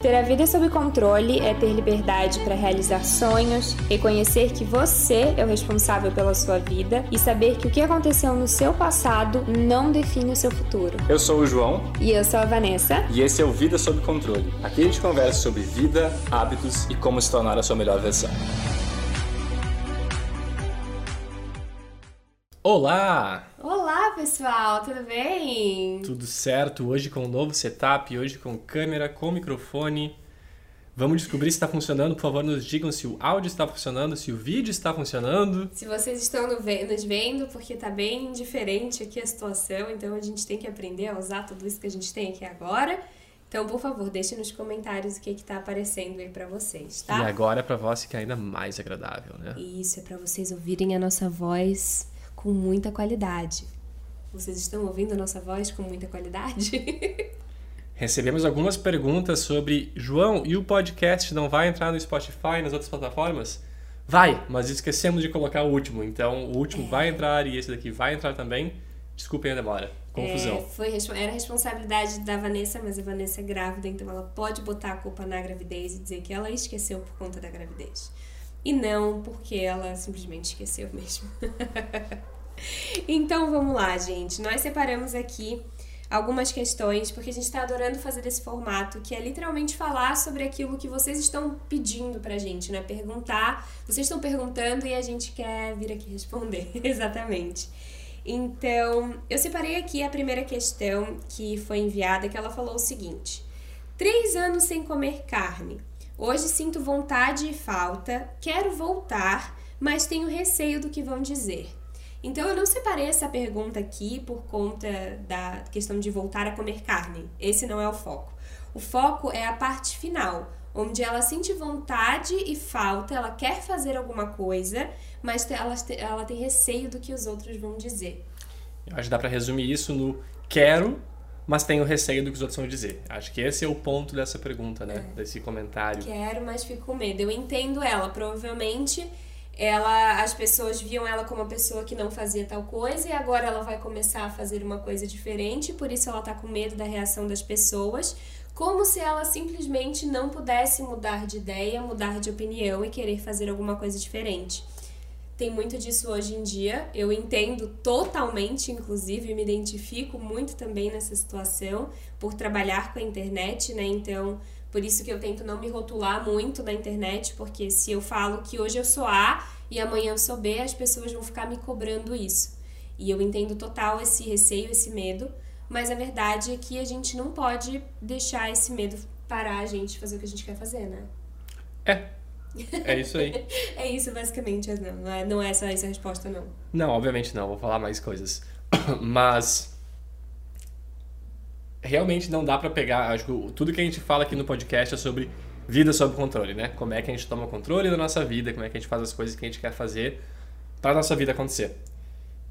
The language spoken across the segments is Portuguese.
Ter a vida sob controle é ter liberdade para realizar sonhos, reconhecer que você é o responsável pela sua vida e saber que o que aconteceu no seu passado não define o seu futuro. Eu sou o João. E eu sou a Vanessa. E esse é o Vida Sob Controle. Aqui a gente conversa sobre vida, hábitos e como se tornar a sua melhor versão. Olá! Olá, pessoal, tudo bem? Tudo certo. Hoje com um novo setup, hoje com câmera, com microfone. Vamos descobrir se está funcionando. Por favor, nos digam se o áudio está funcionando, se o vídeo está funcionando. Se vocês estão nos vendo, porque está bem diferente aqui a situação, então a gente tem que aprender a usar tudo isso que a gente tem aqui agora. Então, por favor, deixe nos comentários o que está aparecendo aí para vocês, tá? E agora é para voz que é ainda mais agradável, né? Isso, é para vocês ouvirem a nossa voz com muita qualidade. Vocês estão ouvindo a nossa voz com muita qualidade? Recebemos algumas perguntas sobre João e o podcast não vai entrar no Spotify e nas outras plataformas? Vai, mas esquecemos de colocar o último. Então o último é. vai entrar e esse daqui vai entrar também. Desculpem a demora. Confusão. É, foi, era responsabilidade da Vanessa, mas a Vanessa é grávida, então ela pode botar a culpa na gravidez e dizer que ela esqueceu por conta da gravidez. E não porque ela simplesmente esqueceu mesmo. então vamos lá, gente. Nós separamos aqui algumas questões, porque a gente está adorando fazer esse formato, que é literalmente falar sobre aquilo que vocês estão pedindo pra gente, né? Perguntar. Vocês estão perguntando e a gente quer vir aqui responder. Exatamente. Então, eu separei aqui a primeira questão que foi enviada, que ela falou o seguinte: Três anos sem comer carne. Hoje sinto vontade e falta, quero voltar, mas tenho receio do que vão dizer. Então eu não separei essa pergunta aqui por conta da questão de voltar a comer carne. Esse não é o foco. O foco é a parte final, onde ela sente vontade e falta, ela quer fazer alguma coisa, mas ela, ela tem receio do que os outros vão dizer. Eu acho que dá para resumir isso no quero, mas tenho receio do que os outros vão dizer. Acho que esse é o ponto dessa pergunta, né? É. Desse comentário. Quero, mas fico com medo. Eu entendo ela. Provavelmente ela as pessoas viam ela como uma pessoa que não fazia tal coisa e agora ela vai começar a fazer uma coisa diferente, por isso ela tá com medo da reação das pessoas, como se ela simplesmente não pudesse mudar de ideia, mudar de opinião e querer fazer alguma coisa diferente. Tem muito disso hoje em dia. Eu entendo totalmente, inclusive, me identifico muito também nessa situação por trabalhar com a internet, né? Então, por isso que eu tento não me rotular muito na internet, porque se eu falo que hoje eu sou A e amanhã eu sou B, as pessoas vão ficar me cobrando isso. E eu entendo total esse receio, esse medo, mas a verdade é que a gente não pode deixar esse medo parar a gente fazer o que a gente quer fazer, né? É, é isso aí. é isso, basicamente. Não, não é, não é essa, essa a resposta, não. Não, obviamente não. Vou falar mais coisas. Mas. Realmente não dá para pegar. Acho que tudo que a gente fala aqui no podcast é sobre vida sob controle, né? Como é que a gente toma controle da nossa vida, como é que a gente faz as coisas que a gente quer fazer para nossa vida acontecer.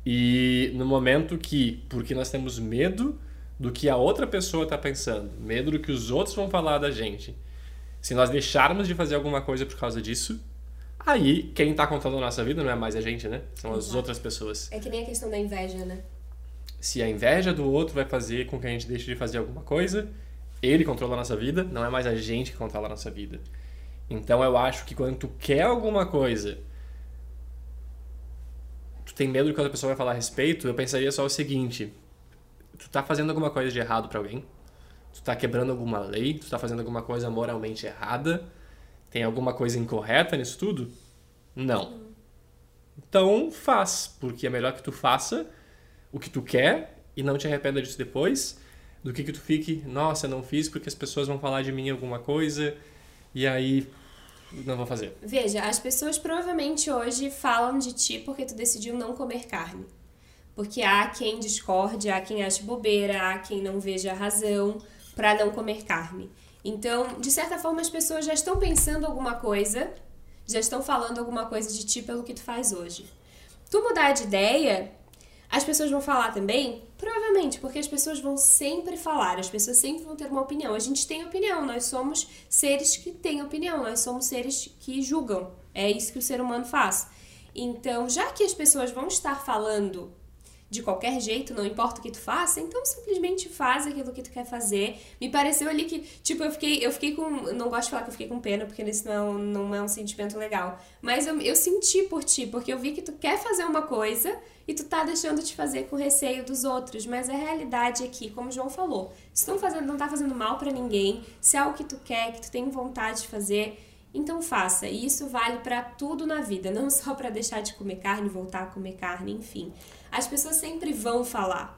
E no momento que, porque nós temos medo do que a outra pessoa está pensando, medo do que os outros vão falar da gente, se nós deixarmos de fazer alguma coisa por causa disso, aí quem está controlando a nossa vida não é mais a gente, né? São as outras pessoas. É que nem a questão da inveja, né? Se a inveja do outro vai fazer com que a gente deixe de fazer alguma coisa, ele controla a nossa vida, não é mais a gente que controla a nossa vida. Então eu acho que quando tu quer alguma coisa, tu tem medo do que outra pessoa vai falar a respeito, eu pensaria só o seguinte: tu tá fazendo alguma coisa de errado para alguém? tu tá quebrando alguma lei, tu tá fazendo alguma coisa moralmente errada, tem alguma coisa incorreta nisso tudo? Não. Então faz, porque é melhor que tu faça o que tu quer e não te arrependa disso depois, do que que tu fique, nossa, não fiz porque as pessoas vão falar de mim alguma coisa e aí não vou fazer. Veja, as pessoas provavelmente hoje falam de ti porque tu decidiu não comer carne. Porque há quem discorde, há quem ache bobeira, há quem não veja razão para não comer carne. Então, de certa forma, as pessoas já estão pensando alguma coisa, já estão falando alguma coisa de ti pelo que tu faz hoje. Tu mudar de ideia, as pessoas vão falar também? Provavelmente, porque as pessoas vão sempre falar, as pessoas sempre vão ter uma opinião. A gente tem opinião, nós somos seres que têm opinião, nós somos seres que julgam. É isso que o ser humano faz. Então, já que as pessoas vão estar falando de qualquer jeito, não importa o que tu faça, então simplesmente faz aquilo que tu quer fazer. Me pareceu ali que, tipo, eu fiquei, eu fiquei com. Não gosto de falar que eu fiquei com pena, porque isso não é não é um sentimento legal. Mas eu, eu senti por ti, porque eu vi que tu quer fazer uma coisa e tu tá deixando de fazer com receio dos outros. Mas a realidade aqui, como o João falou, se não, fazendo, não tá fazendo mal para ninguém, se é algo que tu quer, que tu tem vontade de fazer então faça, e isso vale para tudo na vida, não só para deixar de comer carne, voltar a comer carne, enfim. As pessoas sempre vão falar.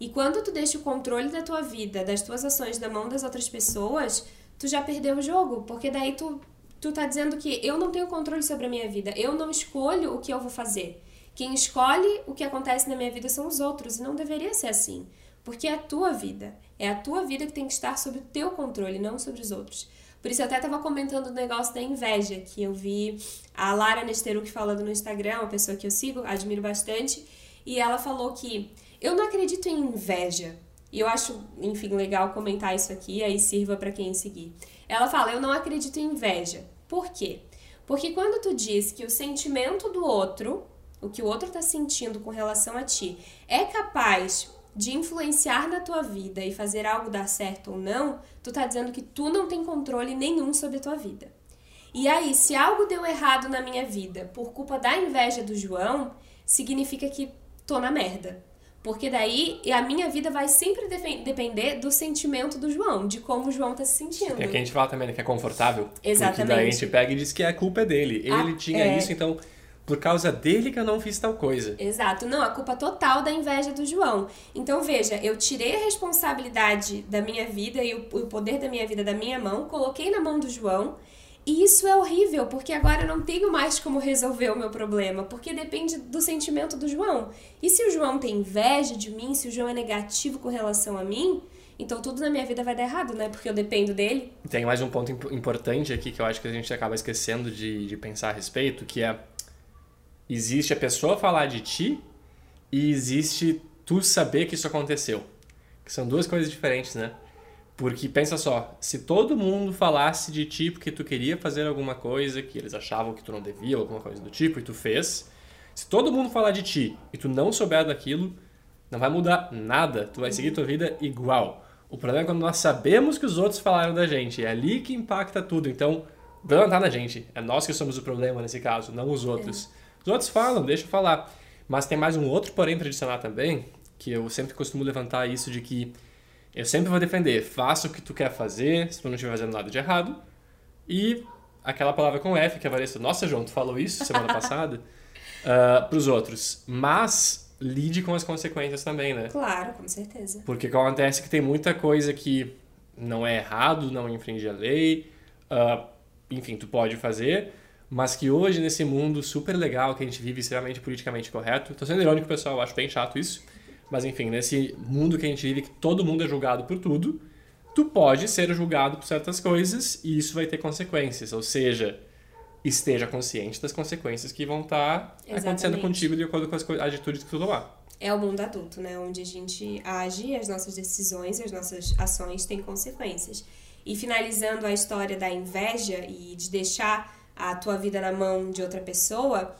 E quando tu deixa o controle da tua vida, das tuas ações na mão das outras pessoas, tu já perdeu o jogo, porque daí tu tu tá dizendo que eu não tenho controle sobre a minha vida, eu não escolho o que eu vou fazer. Quem escolhe o que acontece na minha vida são os outros, e não deveria ser assim. Porque é a tua vida. É a tua vida que tem que estar sob o teu controle, não sobre os outros. Por isso eu até tava comentando o negócio da inveja, que eu vi a Lara Nesteruk falando no Instagram, uma pessoa que eu sigo, admiro bastante, e ela falou que eu não acredito em inveja. E eu acho, enfim, legal comentar isso aqui, aí sirva para quem seguir. Ela fala: "Eu não acredito em inveja". Por quê? Porque quando tu diz que o sentimento do outro, o que o outro está sentindo com relação a ti, é capaz de influenciar na tua vida e fazer algo dar certo ou não, tu tá dizendo que tu não tem controle nenhum sobre a tua vida. E aí, se algo deu errado na minha vida por culpa da inveja do João, significa que tô na merda. Porque daí a minha vida vai sempre depender do sentimento do João, de como o João tá se sentindo. É que a gente fala também, né, que é confortável. Exatamente. Porque daí a gente pega e diz que a culpa é dele. Ele ah, tinha é... isso, então por causa dele que eu não fiz tal coisa. Exato. Não, a culpa total da inveja do João. Então, veja, eu tirei a responsabilidade da minha vida e o poder da minha vida da minha mão, coloquei na mão do João. E isso é horrível, porque agora eu não tenho mais como resolver o meu problema, porque depende do sentimento do João. E se o João tem inveja de mim, se o João é negativo com relação a mim, então tudo na minha vida vai dar errado, né? Porque eu dependo dele. Tem mais um ponto importante aqui que eu acho que a gente acaba esquecendo de, de pensar a respeito, que é Existe a pessoa falar de ti e existe tu saber que isso aconteceu. Que são duas coisas diferentes, né? Porque pensa só, se todo mundo falasse de ti porque tu queria fazer alguma coisa que eles achavam que tu não devia, alguma coisa do tipo, e tu fez, se todo mundo falar de ti e tu não souber daquilo, não vai mudar nada, tu vai seguir tua vida igual. O problema é quando nós sabemos que os outros falaram da gente, é ali que impacta tudo. Então, o problema tá na gente, é nós que somos o problema nesse caso, não os outros. É. Os outros falam, deixa eu falar. Mas tem mais um outro porém para adicionar também, que eu sempre costumo levantar isso de que eu sempre vou defender, faça o que tu quer fazer, se tu não estiver fazendo nada de errado. E aquela palavra com F que a Vanessa, nossa João, tu falou isso semana passada, uh, ah, para os outros. Mas lide com as consequências também, né? Claro, com certeza. Porque acontece que tem muita coisa que não é errado, não infringe a lei, uh, enfim, tu pode fazer, mas que hoje, nesse mundo super legal que a gente vive, extremamente politicamente correto, tô sendo irônico, pessoal, eu acho bem chato isso, mas enfim, nesse mundo que a gente vive, que todo mundo é julgado por tudo, tu pode ser julgado por certas coisas e isso vai ter consequências, ou seja, esteja consciente das consequências que vão estar tá acontecendo contigo de acordo com as atitudes que tu tomar. É o mundo adulto, né? Onde a gente age, as nossas decisões, as nossas ações têm consequências. E finalizando a história da inveja e de deixar a tua vida na mão de outra pessoa,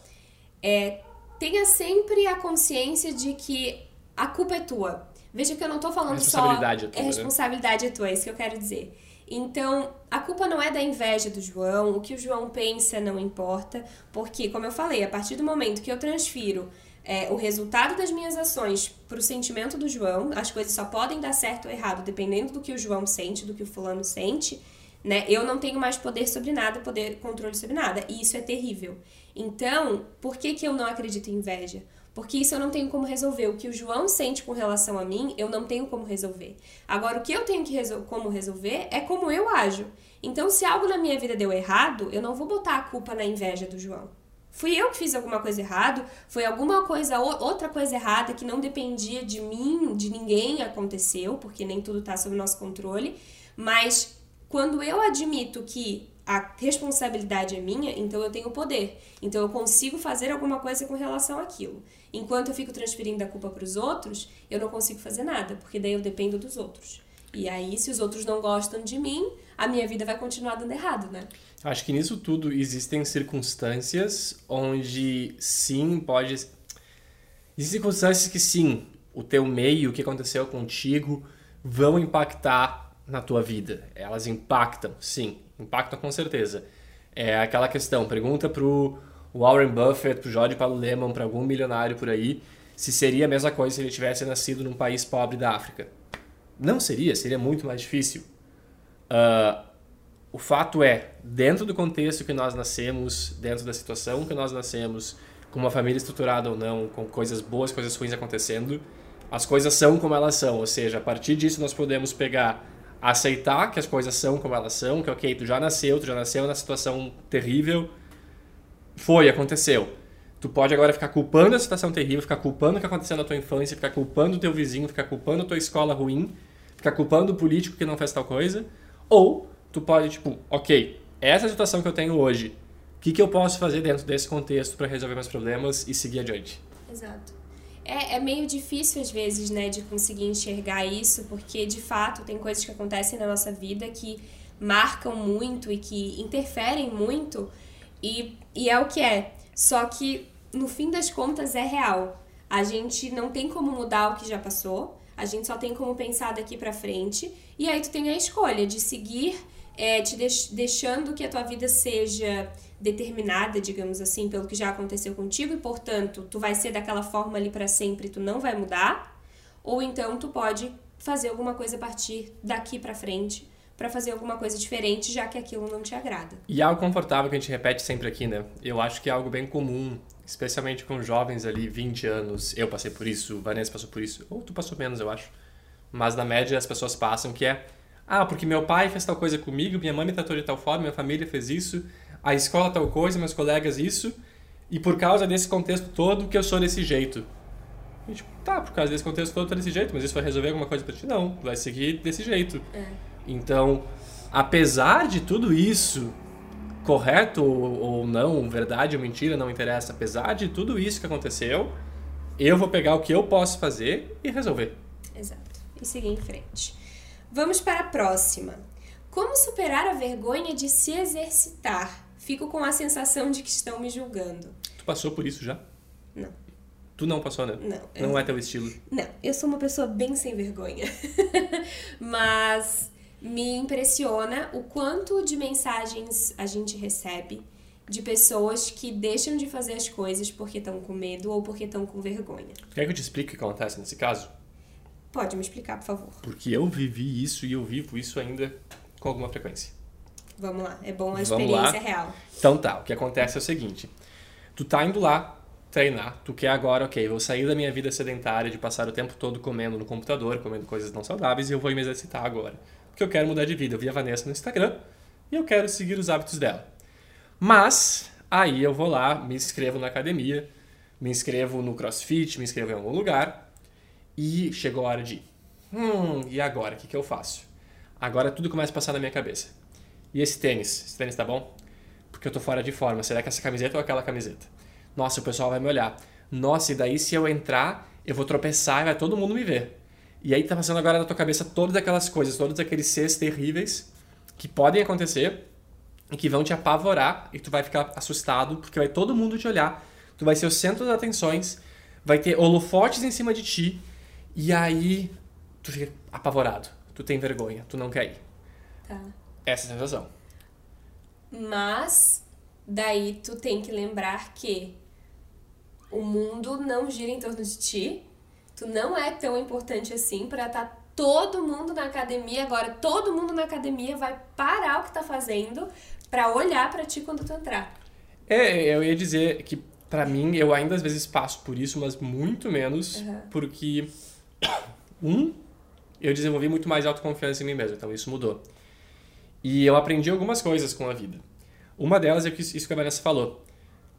é, tenha sempre a consciência de que a culpa é tua. Veja que eu não tô falando só. É tua, é responsabilidade né? é tua, é isso que eu quero dizer. Então, a culpa não é da inveja do João, o que o João pensa não importa, porque, como eu falei, a partir do momento que eu transfiro é, o resultado das minhas ações para o sentimento do João, as coisas só podem dar certo ou errado dependendo do que o João sente, do que o fulano sente né? Eu não tenho mais poder sobre nada, poder controle sobre nada, e isso é terrível. Então, por que que eu não acredito em inveja? Porque isso eu não tenho como resolver. O que o João sente com relação a mim, eu não tenho como resolver. Agora, o que eu tenho que resol como resolver é como eu ajo. Então, se algo na minha vida deu errado, eu não vou botar a culpa na inveja do João. Fui eu que fiz alguma coisa errado, foi alguma coisa, outra coisa errada que não dependia de mim, de ninguém aconteceu, porque nem tudo está sob nosso controle, mas quando eu admito que a responsabilidade é minha, então eu tenho poder. Então eu consigo fazer alguma coisa com relação àquilo. Enquanto eu fico transferindo a culpa para os outros, eu não consigo fazer nada, porque daí eu dependo dos outros. E aí, se os outros não gostam de mim, a minha vida vai continuar dando errado, né? Acho que nisso tudo existem circunstâncias onde sim pode. Existem circunstâncias que sim, o teu meio, o que aconteceu contigo, vão impactar na tua vida. Elas impactam, sim, impactam com certeza. É aquela questão, pergunta pro Warren Buffett, pro Jorge Paulo Lehmann, para algum milionário por aí, se seria a mesma coisa se ele tivesse nascido num país pobre da África. Não seria, seria muito mais difícil. Uh, o fato é, dentro do contexto que nós nascemos, dentro da situação que nós nascemos, com uma família estruturada ou não, com coisas boas, coisas ruins acontecendo, as coisas são como elas são. Ou seja, a partir disso nós podemos pegar, aceitar que as coisas são como elas são, que ok, tu já nasceu, tu já nasceu na situação terrível, foi, aconteceu. Tu pode agora ficar culpando a situação terrível, ficar culpando o que aconteceu na tua infância, ficar culpando o teu vizinho, ficar culpando a tua escola ruim, ficar culpando o político que não fez tal coisa, ou tu pode, tipo, ok, essa é situação que eu tenho hoje, que, que eu posso fazer dentro desse contexto para resolver meus problemas e seguir adiante? Exato. É, é meio difícil às vezes, né, de conseguir enxergar isso, porque de fato tem coisas que acontecem na nossa vida que marcam muito e que interferem muito, e, e é o que é. Só que no fim das contas é real. A gente não tem como mudar o que já passou, a gente só tem como pensar daqui para frente, e aí tu tem a escolha de seguir é, te deix deixando que a tua vida seja determinada, digamos assim, pelo que já aconteceu contigo e, portanto, tu vai ser daquela forma ali para sempre, tu não vai mudar, ou então tu pode fazer alguma coisa a partir daqui para frente para fazer alguma coisa diferente, já que aquilo não te agrada. E algo confortável que a gente repete sempre aqui, né? Eu acho que é algo bem comum, especialmente com jovens ali, 20 anos. Eu passei por isso, Vanessa passou por isso, ou tu passou menos, eu acho. Mas na média as pessoas passam que é ah, porque meu pai fez tal coisa comigo, minha mãe me tratou de tal forma, minha família fez isso, a escola tal coisa, meus colegas isso, e por causa desse contexto todo que eu sou desse jeito. E, tipo, tá, por causa desse contexto todo, tô desse jeito, mas isso vai resolver alguma coisa pra ti? Não, vai seguir desse jeito. É. Então, apesar de tudo isso, correto ou não, verdade ou mentira, não interessa, apesar de tudo isso que aconteceu, eu vou pegar o que eu posso fazer e resolver. Exato. E seguir em frente. Vamos para a próxima. Como superar a vergonha de se exercitar? Fico com a sensação de que estão me julgando. Tu passou por isso já? Não. Tu não passou, né? Não. Não eu... é teu estilo? Não, eu sou uma pessoa bem sem vergonha. Mas me impressiona o quanto de mensagens a gente recebe de pessoas que deixam de fazer as coisas porque estão com medo ou porque estão com vergonha. Quer que eu te explique o que acontece nesse caso? Pode me explicar, por favor. Porque eu vivi isso e eu vivo isso ainda com alguma frequência. Vamos lá, é bom a experiência real. Então tá, o que acontece é o seguinte: tu tá indo lá treinar, tu quer agora, ok, vou sair da minha vida sedentária de passar o tempo todo comendo no computador, comendo coisas não saudáveis e eu vou me exercitar agora. Porque eu quero mudar de vida. Eu vi a Vanessa no Instagram e eu quero seguir os hábitos dela. Mas aí eu vou lá, me inscrevo na academia, me inscrevo no CrossFit, me inscrevo em algum lugar e chegou a hora de, hum, e agora? O que, que eu faço? Agora tudo começa a passar na minha cabeça. E esse tênis? Esse tênis tá bom? Porque eu tô fora de forma. Será que essa camiseta ou aquela camiseta? Nossa, o pessoal vai me olhar. Nossa, e daí se eu entrar, eu vou tropeçar e vai todo mundo me ver. E aí tá passando agora na tua cabeça todas aquelas coisas, todos aqueles seres terríveis que podem acontecer e que vão te apavorar e tu vai ficar assustado porque vai todo mundo te olhar. Tu vai ser o centro das atenções, vai ter holofotes em cima de ti e aí tu fica apavorado, tu tem vergonha, tu não quer ir. Tá. Essa é a sensação. Mas daí tu tem que lembrar que o mundo não gira em torno de ti. Tu não é tão importante assim para estar tá todo mundo na academia. Agora todo mundo na academia vai parar o que tá fazendo para olhar para ti quando tu entrar. É, eu ia dizer que para mim eu ainda às vezes passo por isso, mas muito menos, uhum. porque um, eu desenvolvi muito mais autoconfiança em mim mesmo, então isso mudou. E eu aprendi algumas coisas com a vida. Uma delas é isso que a Vanessa falou.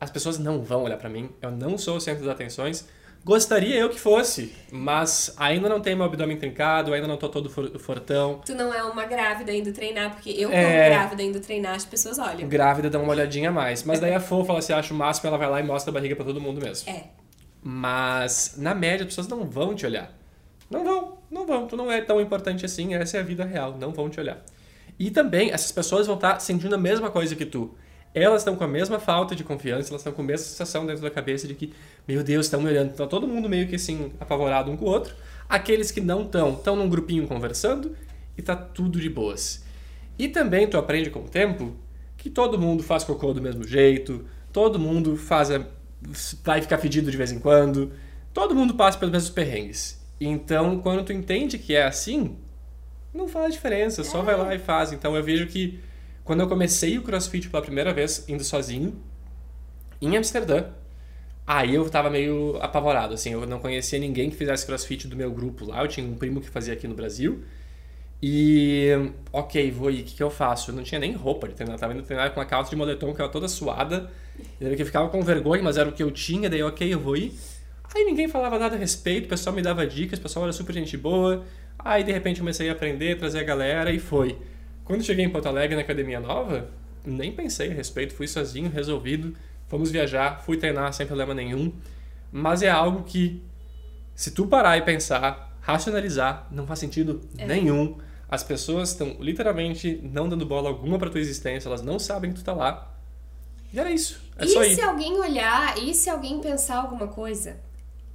As pessoas não vão olhar para mim, eu não sou o centro das atenções. Gostaria eu que fosse, mas ainda não tenho meu abdômen trincado, ainda não tô todo fortão. Tu não é uma grávida indo treinar, porque eu, como é... grávida indo treinar, as pessoas olham. Grávida dá uma olhadinha a mais. Mas daí a fofa, ela se acha o máximo, ela vai lá e mostra a barriga para todo mundo mesmo. É. Mas, na média, as pessoas não vão te olhar. Não vão, não vão. Tu não é tão importante assim, essa é a vida real, não vão te olhar. E também, essas pessoas vão estar sentindo a mesma coisa que tu. elas estão com a mesma falta de confiança, elas estão com a mesma sensação dentro da cabeça de que, meu Deus, estão me olhando. Tá todo mundo meio que assim, apavorado um com o outro. Aqueles que não estão, estão num grupinho conversando e tá tudo de boas. E também tu aprende com o tempo que todo mundo faz cocô do mesmo jeito, todo mundo faz a, vai ficar fedido de vez em quando, todo mundo passa pelos mesmos perrengues. Então, quando tu entende que é assim, não faz diferença, só é. vai lá e faz. Então, eu vejo que quando eu comecei o CrossFit pela primeira vez, indo sozinho, em Amsterdã, aí eu tava meio apavorado, assim, eu não conhecia ninguém que fizesse CrossFit do meu grupo lá, eu tinha um primo que fazia aqui no Brasil, e, ok, vou ir, o que, que eu faço? Eu não tinha nem roupa de treinar, tava indo treinar com uma calça de moletom que era toda suada, e eu ficava com vergonha, mas era o que eu tinha, daí, ok, eu vou ir. Aí ninguém falava nada a respeito, o pessoal me dava dicas, o pessoal era super gente boa, aí de repente comecei a aprender, trazer a galera e foi. Quando cheguei em Porto Alegre, na academia nova, nem pensei a respeito, fui sozinho, resolvido, fomos viajar, fui treinar sem problema nenhum. Mas é algo que, se tu parar e pensar, racionalizar, não faz sentido é. nenhum. As pessoas estão literalmente não dando bola alguma para tua existência, elas não sabem que tu tá lá. E era isso. É e se alguém olhar, e se alguém pensar alguma coisa?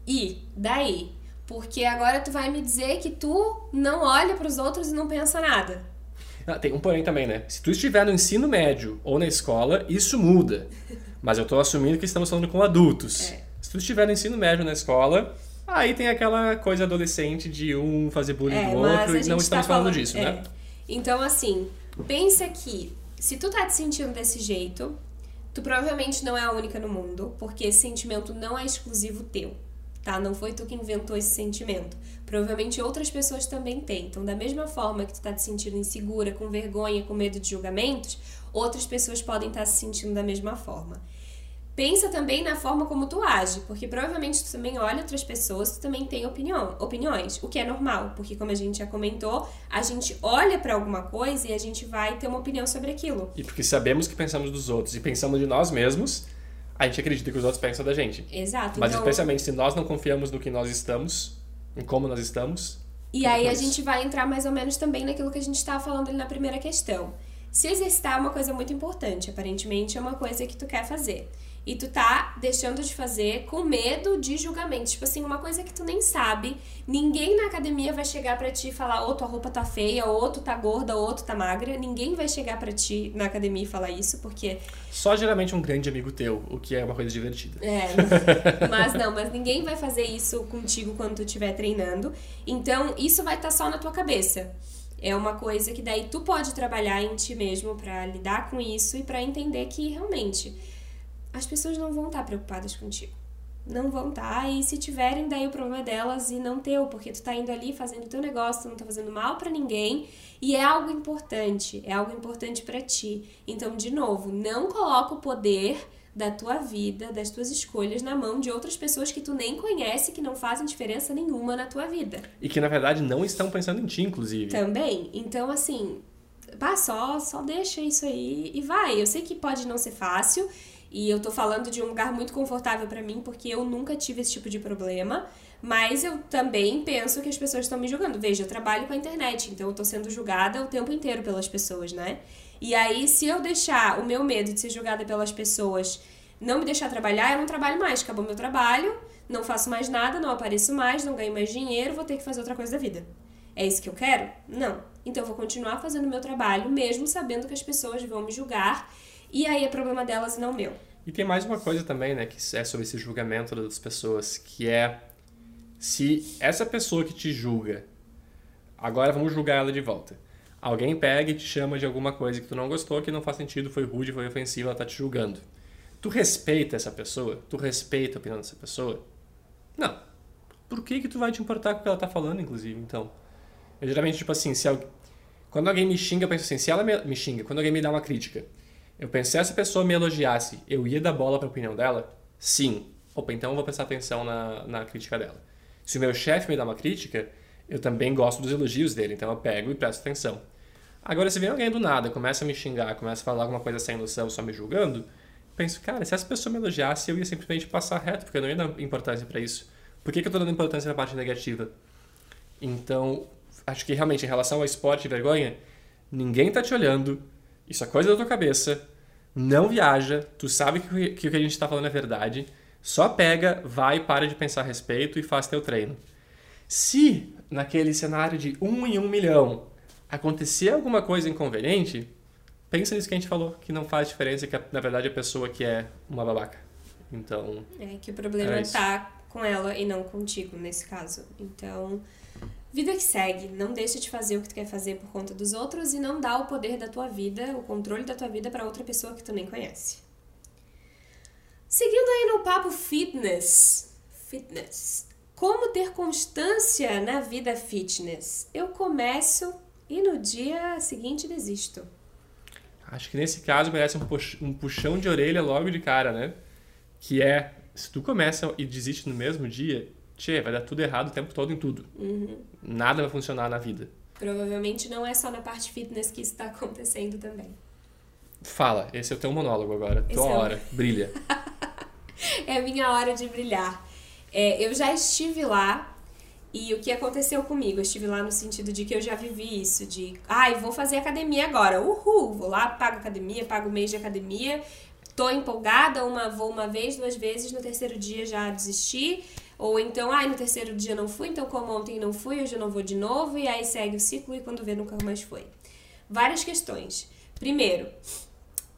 E daí? Porque agora tu vai me dizer que tu não olha para os outros e não pensa nada. Ah, tem um porém também, né? Se tu estiver no ensino médio ou na escola, isso muda. Mas eu estou assumindo que estamos falando com adultos. É. Se tu estiver no ensino médio na escola, aí tem aquela coisa adolescente de um fazer bullying é, do outro e não estamos tá falando, falando, disso, é. né? Então, assim, pensa que se tu tá te sentindo desse jeito, tu provavelmente não é a única no mundo, porque esse sentimento não é exclusivo teu tá? Não foi tu que inventou esse sentimento. Provavelmente outras pessoas também têm. Então, da mesma forma que tu tá te sentindo insegura, com vergonha, com medo de julgamentos, outras pessoas podem estar tá se sentindo da mesma forma. Pensa também na forma como tu age, porque provavelmente tu também olha outras pessoas, tu também tem opinião, opiniões, o que é normal, porque como a gente já comentou, a gente olha para alguma coisa e a gente vai ter uma opinião sobre aquilo. E porque sabemos que pensamos dos outros e pensamos de nós mesmos, a gente acredita que os outros pensam da gente. Exato. Mas então... especialmente se nós não confiamos no que nós estamos, em como nós estamos. E aí a gente vai entrar mais ou menos também naquilo que a gente estava falando ali na primeira questão. Se exercitar é uma coisa muito importante, aparentemente é uma coisa que tu quer fazer e tu tá deixando de fazer com medo de julgamento. Tipo assim, uma coisa que tu nem sabe. Ninguém na academia vai chegar para ti e falar, ou tua roupa tá feia, ou tu tá gorda, ou tu tá magra. Ninguém vai chegar para ti na academia e falar isso, porque. Só geralmente um grande amigo teu, o que é uma coisa divertida. É, mas não, mas ninguém vai fazer isso contigo quando tu estiver treinando. Então, isso vai estar tá só na tua cabeça. É uma coisa que daí tu pode trabalhar em ti mesmo para lidar com isso e para entender que realmente as pessoas não vão estar preocupadas contigo. Não vão estar, e se tiverem, daí o problema é delas e não teu, porque tu tá indo ali fazendo o teu negócio, tu não tá fazendo mal para ninguém, e é algo importante, é algo importante para ti. Então, de novo, não coloca o poder da tua vida, das tuas escolhas na mão de outras pessoas que tu nem conhece, que não fazem diferença nenhuma na tua vida. E que na verdade não estão pensando em ti, inclusive. Também. Então, assim, pá, só, só deixa isso aí e vai. Eu sei que pode não ser fácil e eu tô falando de um lugar muito confortável para mim, porque eu nunca tive esse tipo de problema. Mas eu também penso que as pessoas estão me julgando. Veja, eu trabalho com a internet, então eu tô sendo julgada o tempo inteiro pelas pessoas, né? E aí, se eu deixar o meu medo de ser julgada pelas pessoas não me deixar trabalhar, eu não trabalho mais. Acabou meu trabalho, não faço mais nada, não apareço mais, não ganho mais dinheiro, vou ter que fazer outra coisa da vida. É isso que eu quero? Não. Então eu vou continuar fazendo meu trabalho, mesmo sabendo que as pessoas vão me julgar e aí é problema delas e não meu. E tem mais uma coisa também, né, que é sobre esse julgamento das pessoas, que é se essa pessoa que te julga, agora vamos julgar ela de volta. Alguém pega e te chama de alguma coisa que tu não gostou, que não faz sentido, foi rude, foi ofensiva, ela tá te julgando. Tu respeita essa pessoa? Tu respeita a opinião dessa pessoa? Não. Por que que tu vai te importar com o que ela tá falando, inclusive, então? Eu geralmente, tipo assim, se alguém... quando alguém me xinga, eu penso assim, se ela me xinga, quando alguém me dá uma crítica, eu pensei, se essa pessoa me elogiasse, eu ia dar bola para a opinião dela? Sim. Opa, então eu vou prestar atenção na, na crítica dela. Se o meu chefe me dá uma crítica, eu também gosto dos elogios dele, então eu pego e presto atenção. Agora, se vem alguém do nada, começa a me xingar, começa a falar alguma coisa sem noção, só me julgando, penso, cara, se essa pessoa me elogiasse, eu ia simplesmente passar reto, porque eu não ia dar importância para isso. Por que, que eu tô dando importância na parte negativa? Então, acho que realmente, em relação ao esporte e vergonha, ninguém tá te olhando, isso é coisa da tua cabeça, não viaja, tu sabe que, que o que a gente está falando é verdade, só pega, vai, para de pensar a respeito e faz teu treino. Se naquele cenário de um em um milhão acontecer alguma coisa inconveniente, pensa nisso que a gente falou, que não faz diferença, que na verdade a pessoa que é uma babaca. Então. É que o problema é isso. tá com ela e não contigo, nesse caso. Então, vida que segue. Não deixa de fazer o que tu quer fazer por conta dos outros e não dá o poder da tua vida, o controle da tua vida para outra pessoa que tu nem conhece. Seguindo aí no papo fitness. Fitness. Como ter constância na vida fitness? Eu começo e no dia seguinte desisto. Acho que nesse caso merece um, pux- puxão de orelha logo de cara, né? Que é, se tu começa e desiste no mesmo dia, tchê, vai dar tudo errado o tempo todo em tudo. Nada vai funcionar na vida. Provavelmente não é só na parte fitness que isso está acontecendo também. Fala, esse é o teu monólogo agora, Esse tua é o- hora, brilha. É a minha hora de brilhar. É, eu já estive lá e o que aconteceu comigo? Eu estive lá no sentido de que eu já vivi isso, de ai, vou fazer academia agora, uhul, vou lá, pago academia, pago o mês de academia, tô empolgada, uma, vou uma vez, duas vezes, no terceiro dia já desisti, ou então, ai, no terceiro dia não fui, então como ontem não fui, hoje eu não vou de novo, e aí segue o ciclo e quando vê nunca mais foi. Várias questões. Primeiro,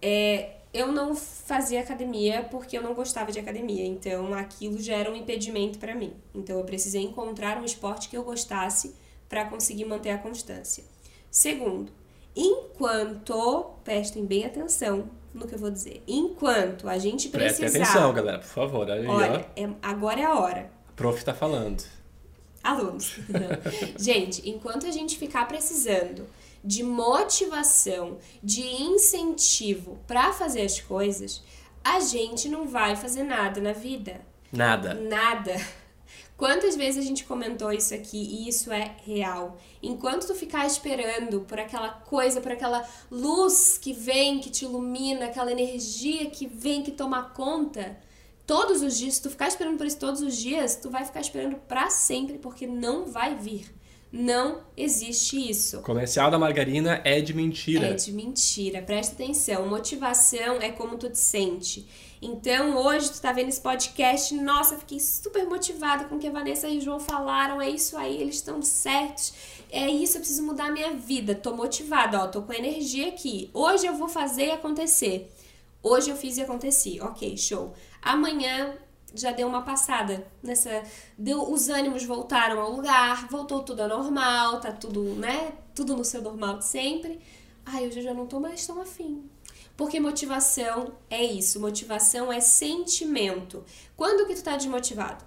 é, eu não fazia academia porque eu não gostava de academia, então aquilo já era um impedimento para mim. Então eu precisei encontrar um esporte que eu gostasse para conseguir manter a constância. Segundo, enquanto, prestem bem atenção no que eu vou dizer, enquanto a gente precisar, atenção, galera, por favor. Aí, olha, é- agora é a hora. o prof tá falando. Alunos. gente, enquanto a gente ficar precisando de motivação, de incentivo para fazer as coisas, a gente não vai fazer nada na vida. Nada. Nada. Quantas vezes a gente comentou isso aqui e isso é real? Enquanto tu ficar esperando por aquela coisa, por aquela luz que vem, que te ilumina, aquela energia que vem, que toma conta, todos os dias, se tu ficar esperando por isso todos os dias, tu vai ficar esperando pra sempre, porque não vai vir. Não existe isso. Comercial da margarina é de mentira. É de mentira. Presta atenção. Motivação é como tu te sente. Então, hoje tu tá vendo esse podcast, nossa, fiquei super motivada com o que a Vanessa e o João falaram. É isso aí, eles estão certos. É isso, eu preciso mudar a minha vida. Tô motivada, ó, tô com energia aqui. Hoje eu vou fazer acontecer. Hoje eu fiz e aconteci. Ok, show. Amanhã já deu uma passada nessa. Deu, os ânimos voltaram ao lugar, voltou tudo ao normal, tá tudo, né? Tudo no seu normal de sempre. Ai, hoje eu já não tô mais tão afim. Porque motivação é isso. Motivação é sentimento. Quando que tu tá desmotivado?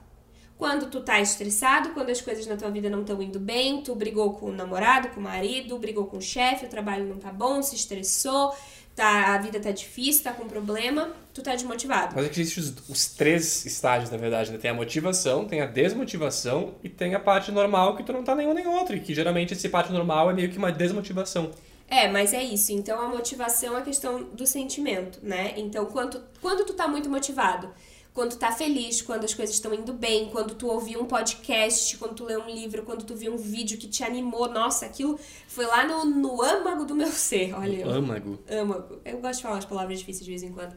Quando tu tá estressado, quando as coisas na tua vida não estão indo bem, tu brigou com o namorado, com o marido, brigou com o chefe, o trabalho não tá bom, se estressou, tá, a vida tá difícil, tá com problema, tu tá desmotivado. Mas é que existem os, os três estágios, na verdade, né? Tem a motivação, tem a desmotivação e tem a parte normal que tu não tá nenhum nem outro. E que geralmente esse parte normal é meio que uma desmotivação. É, mas é isso. Então a motivação é a questão do sentimento, né? Então quando, quando tu tá muito motivado, quando tá feliz, quando as coisas estão indo bem, quando tu ouviu um podcast, quando tu leu um livro, quando tu viu um vídeo que te animou, nossa, aquilo foi lá no, no âmago do meu ser, olha. eu- Âmago. âmago. Eu gosto de falar umas palavras difíceis de vez em quando.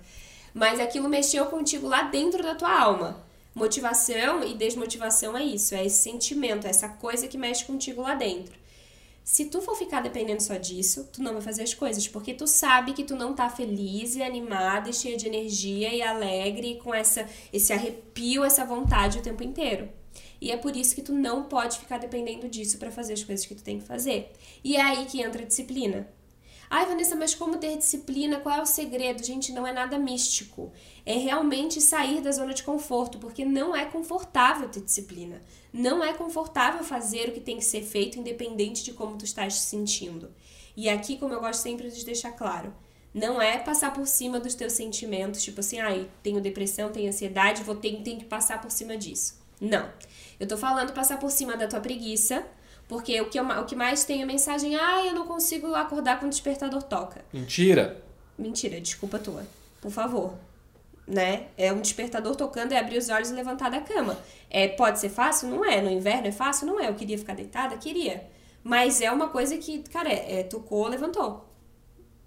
Mas aquilo mexeu contigo lá dentro da tua alma. Motivação e desmotivação é isso, é esse sentimento, é essa coisa que mexe contigo lá dentro. Se tu for ficar dependendo só disso, tu não vai fazer as coisas, porque tu sabe que tu não tá feliz e animada e cheia de energia e alegre e com essa esse arrepio, essa vontade o tempo inteiro. E é por isso que tu não pode ficar dependendo disso pra fazer as coisas que tu tem que fazer. E é aí que entra a disciplina. Ai, Vanessa, mas como ter disciplina? Qual é o segredo? Gente, não é nada místico. É realmente sair da zona de conforto, porque não é confortável ter disciplina. Não é confortável fazer o que tem que ser feito, independente de como tu estás te sentindo. E aqui, como eu gosto sempre de deixar claro, não é passar por cima dos teus sentimentos, tipo assim, ai, tenho depressão, tenho ansiedade, vou ter, tenho que passar por cima disso. Não. Eu tô falando passar por cima da tua preguiça, porque o que, eu, o que mais tem é mensagem, ah, eu não consigo acordar quando o despertador toca. Mentira. Mentira, desculpa tua. Por favor. Né? É um despertador tocando, é abrir os olhos e levantar da cama. É, pode ser fácil? Não é. No inverno é fácil? Não é. Eu queria ficar deitada? Queria. Mas é uma coisa que, cara, é, é tocou, levantou.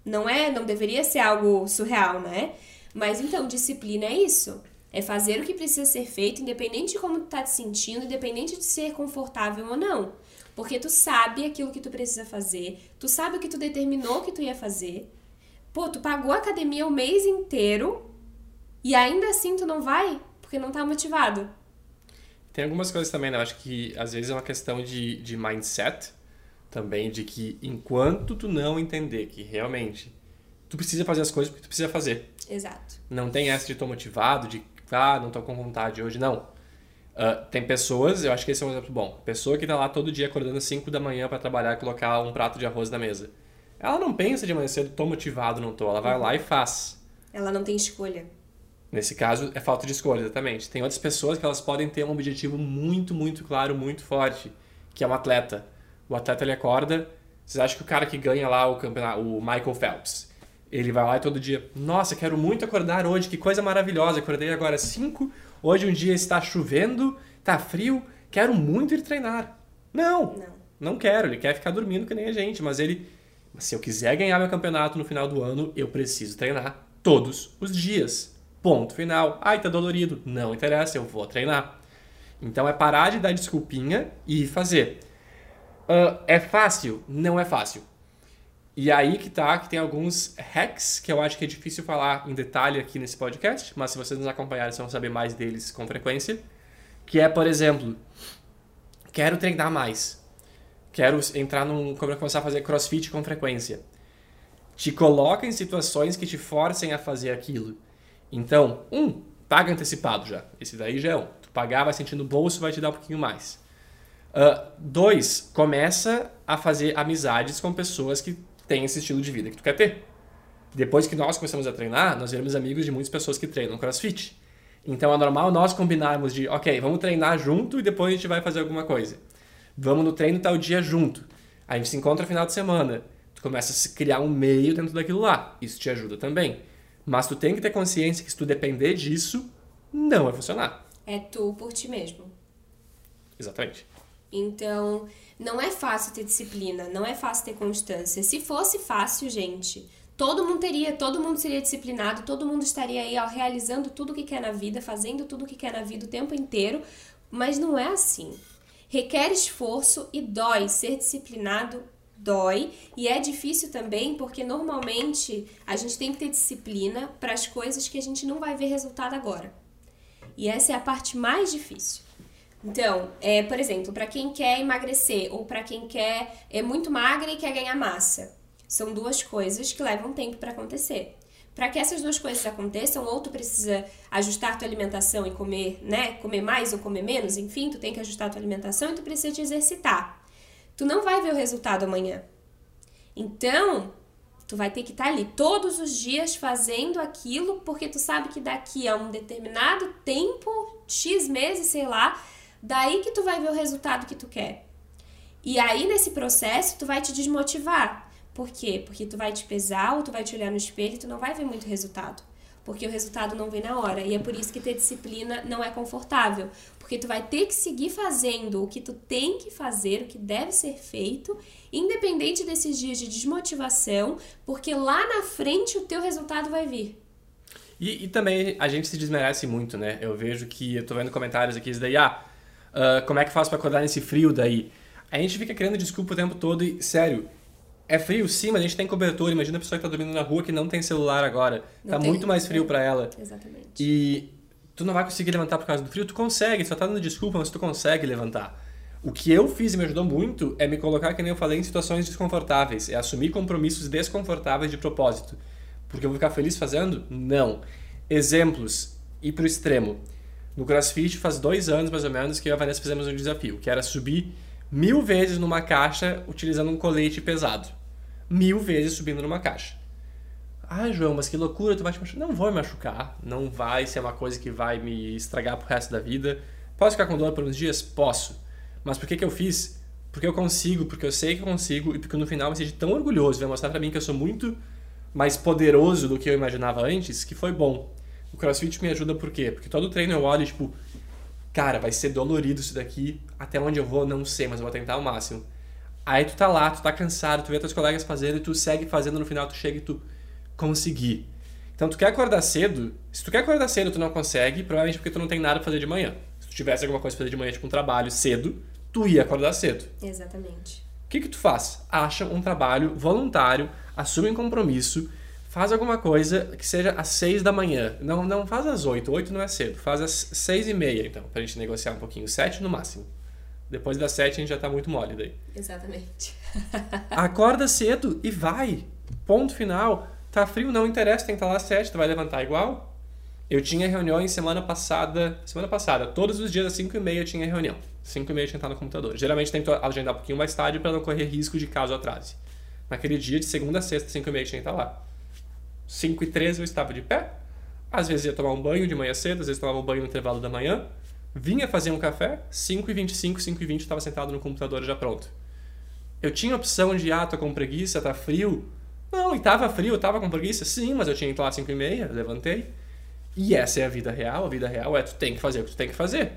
Não é, não deveria ser algo surreal, né? Mas então, disciplina é isso. É fazer o que precisa ser feito, independente de como tu tá te sentindo, independente de ser confortável ou não. Porque tu sabe aquilo que tu precisa fazer, tu sabe o que tu determinou que tu ia fazer. Pô, tu pagou a academia o mês inteiro e ainda assim tu não vai porque não tá motivado. Tem algumas coisas também, né? Eu acho que às vezes é uma questão de, de mindset também, de que enquanto tu não entender que realmente tu precisa fazer as coisas porque tu precisa fazer. Exato. Não tem essa de tô motivado, de ah, não tô com vontade hoje, não. Uh, tem pessoas, eu acho que esse é um exemplo bom. Pessoa que tá lá todo dia acordando às 5 da manhã para trabalhar e colocar um prato de arroz na mesa. Ela não pensa de manhã cedo, tô motivado, não tô. Ela vai lá e faz. Ela não tem escolha. Nesse caso, é falta de escolha, exatamente. Tem outras pessoas que elas podem ter um objetivo muito, muito claro, muito forte, que é um atleta. O atleta ele acorda, vocês acham que o cara que ganha lá o campeonato, o Michael Phelps, ele vai lá e todo dia, nossa, quero muito acordar hoje, que coisa maravilhosa, acordei agora às 5, hoje um dia está chovendo, está frio, quero muito ir treinar. Não, não, não quero, ele quer ficar dormindo que nem a gente, mas ele, se eu quiser ganhar meu campeonato no final do ano, eu preciso treinar todos os dias. Ponto final. Ai, tá dolorido. Não interessa, eu vou treinar. Então é parar de dar desculpinha e fazer. Uh, é fácil? Não é fácil. E aí que tá, que tem alguns hacks que eu acho que é difícil falar em detalhe aqui nesse podcast, mas se vocês nos acompanharem, vocês vão saber mais deles com frequência. Que é, por exemplo, quero treinar mais. Quero entrar num. começar a fazer crossfit com frequência. Te coloca em situações que te forcem a fazer aquilo. Então, um, paga antecipado já. Esse daí já é um. Tu pagar, vai sentindo o bolso, vai te dar um pouquinho mais. Uh, dois, começa a fazer amizades com pessoas que têm esse estilo de vida que tu quer ter. Depois que nós começamos a treinar, nós viramos amigos de muitas pessoas que treinam crossfit. Então é normal nós combinarmos de, ok, vamos treinar junto e depois a gente vai fazer alguma coisa. Vamos no treino tal dia junto. A gente se encontra no final de semana. Tu começa a criar um meio dentro daquilo lá. Isso te ajuda também. Mas tu tem que ter consciência que se tu depender disso, não vai funcionar. É tu por ti mesmo. Exatamente. Então, não é fácil ter disciplina, não é fácil ter constância. Se fosse fácil, gente, todo mundo teria, todo mundo seria disciplinado, todo mundo estaria aí ó, realizando tudo o que quer na vida, fazendo tudo o que quer na vida o tempo inteiro, mas não é assim. Requer esforço e dói ser disciplinado dói e é difícil também porque normalmente a gente tem que ter disciplina para as coisas que a gente não vai ver resultado agora. E essa é a parte mais difícil. Então, é, por exemplo, para quem quer emagrecer ou para quem quer é muito magra e quer ganhar massa, são duas coisas que levam tempo para acontecer. Para que essas duas coisas aconteçam, ou tu precisa ajustar tua alimentação e comer, né, comer mais ou comer menos, enfim, tu tem que ajustar tua alimentação e tu precisa te exercitar tu não vai ver o resultado amanhã. Então, tu vai ter que estar tá ali todos os dias fazendo aquilo, porque tu sabe que daqui a um determinado tempo, X meses, sei lá, daí que tu vai ver o resultado que tu quer. E aí nesse processo tu vai te desmotivar. Por quê? Porque tu vai te pesar ou tu vai te olhar no espelho e tu não vai ver muito resultado porque o resultado não vem na hora. E é por isso que ter disciplina não é confortável, porque tu vai ter que seguir fazendo o que tu tem que fazer, o que deve ser feito, independente desses dias de desmotivação, porque lá na frente o teu resultado vai vir. E, e também a gente se desmerece muito, né? Eu vejo que eu tô vendo comentários aqui, isso daí, ah, uh, como é que faz para acordar nesse frio daí? A gente fica criando desculpa o tempo todo e, sério, é frio, sim, mas a gente tem cobertura. Imagina a pessoa que tá dormindo na rua que não tem celular agora. Não tá tem, muito mais frio é. para ela. Exatamente. E tu não vai conseguir levantar por causa do frio. Tu consegue, só tá dando desculpa, mas tu consegue levantar. O que eu fiz e me ajudou muito é me colocar, que nem eu falei, em situações desconfortáveis. É assumir compromissos desconfortáveis de propósito. Porque eu vou ficar feliz fazendo? Não. Exemplos. Ir pro extremo. No CrossFit faz dois anos, mais ou menos, que eu e a Vanessa fizemos um desafio, que era subir mil vezes numa caixa utilizando um colete pesado mil vezes subindo numa caixa. Ah, João, mas que loucura, tu vai te machucar. Não vou me machucar, não vai ser uma coisa que vai me estragar pro resto da vida. Posso ficar com dor por uns dias? Posso. Mas por que, que eu fiz? Porque eu consigo, porque eu sei que eu consigo e porque no final eu me senti tão orgulhoso, vai mostrar para mim que eu sou muito mais poderoso do que eu imaginava antes, que foi bom. O CrossFit me ajuda por quê? Porque todo treino eu olho tipo, cara, vai ser dolorido isso daqui, até onde eu vou não sei, mas eu vou tentar o máximo Aí tu tá lá, tu tá cansado, tu vê teus colegas fazendo e tu segue fazendo no final, tu chega e tu conseguir. Então tu quer acordar cedo, se tu quer acordar cedo tu não consegue, provavelmente porque tu não tem nada pra fazer de manhã. Se tu tivesse alguma coisa pra fazer de manhã, tipo um trabalho cedo, tu ia acordar cedo. Exatamente. O que que tu faz? Acha um trabalho voluntário, assume um compromisso, faz alguma coisa que seja às seis da manhã. Não, não faz às oito, oito não é cedo, faz às seis e meia então, pra gente negociar um pouquinho, sete no máximo. Depois das sete a gente já tá muito mole daí. Exatamente. Acorda cedo e vai. Ponto final. Tá frio, não interessa, tem que estar lá às sete, tu vai levantar igual. Eu tinha reuniões semana passada, semana passada, todos os dias às 5 e meia eu tinha reunião. 5 e meia eu tinha que estar no computador. Geralmente tento agendar um pouquinho mais tarde para não correr risco de caso atrase. Naquele dia, de segunda a sexta, 5 e meia eu tinha que estar lá. 5 e 13 eu estava de pé. Às vezes ia tomar um banho de manhã cedo, às vezes tomava um banho no intervalo da manhã. Vinha fazer um café, 5 e 25, 5 e 20 estava sentado no computador já pronto. Eu tinha opção de, ah, tô com preguiça, tá frio. Não, e tava frio, tava com preguiça, sim, mas eu tinha que ir lá às 5 e meia, levantei. E essa é a vida real, a vida real é tu tem que fazer o que tu tem que fazer.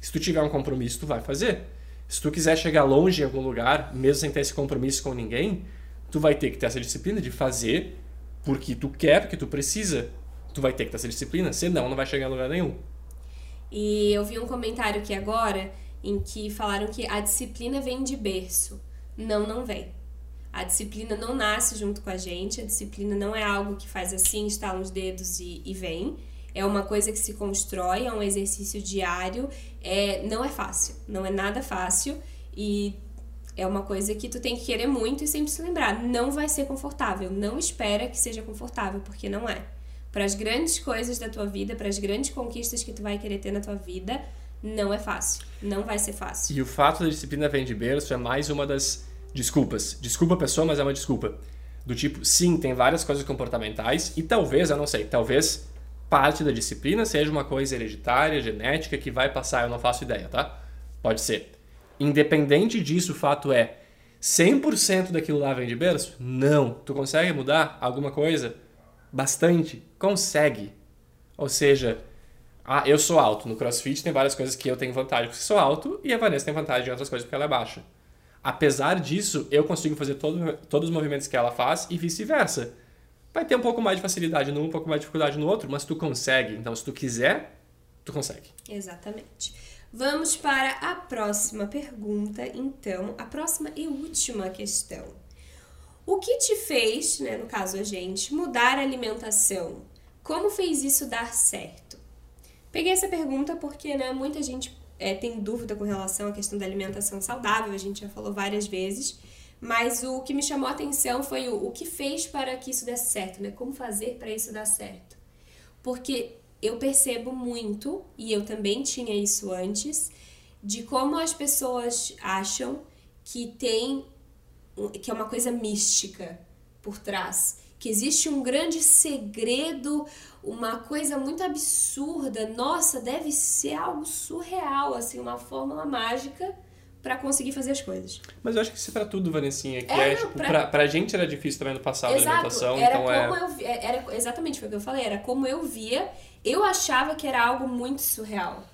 Se tu tiver um compromisso, tu vai fazer. Se tu quiser chegar longe em algum lugar, mesmo sem ter esse compromisso com ninguém, tu vai ter que ter essa disciplina de fazer porque tu quer, porque tu precisa. Tu vai ter que ter essa disciplina, senão não vai chegar a lugar nenhum. E eu vi um comentário aqui agora em que falaram que a disciplina vem de berço. Não, não vem. A disciplina não nasce junto com a gente, a disciplina não é algo que faz assim, estala os dedos e, e vem. É uma coisa que se constrói, é um exercício diário. É, não é fácil, não é nada fácil. E é uma coisa que tu tem que querer muito e sempre se lembrar. Não vai ser confortável. Não espera que seja confortável, porque não é para as grandes coisas da tua vida, para as grandes conquistas que tu vai querer ter na tua vida, não é fácil. Não vai ser fácil. E o fato da disciplina vem de berço é mais uma das desculpas. Desculpa pessoa, mas é uma desculpa. Do tipo, sim, tem várias coisas comportamentais e talvez, eu não sei, talvez parte da disciplina seja uma coisa hereditária, genética, que vai passar, eu não faço ideia, tá? Pode ser. Independente disso, o fato é 100% daquilo lá vem de berço? Não. Tu consegue mudar alguma coisa? Bastante? Consegue. Ou seja, ah, eu sou alto. No CrossFit tem várias coisas que eu tenho vantagem porque sou alto e a Vanessa tem vantagem em outras coisas porque ela é baixa. Apesar disso, eu consigo fazer todo, todos os movimentos que ela faz e vice-versa. Vai ter um pouco mais de facilidade num, um pouco mais de dificuldade no outro, mas tu consegue. Então, se tu quiser, tu consegue. Exatamente. Vamos para a próxima pergunta, então, a próxima e última questão. O que te fez, né, no caso a gente, mudar a alimentação? Como fez isso dar certo? Peguei essa pergunta porque né, muita gente é, tem dúvida com relação à questão da alimentação saudável, a gente já falou várias vezes, mas o que me chamou a atenção foi o, o que fez para que isso desse certo, né? Como fazer para isso dar certo? Porque eu percebo muito, e eu também tinha isso antes, de como as pessoas acham que tem que é uma coisa mística por trás, que existe um grande segredo, uma coisa muito absurda. Nossa, deve ser algo surreal, assim, uma fórmula mágica para conseguir fazer as coisas. Mas eu acho que isso é pra tudo, Vanessinha. Que é, é tipo, pra... Pra, pra gente era difícil também no passado Exato, a alimentação. Era então é como é... eu era Exatamente, foi o que eu falei. Era como eu via. Eu achava que era algo muito surreal.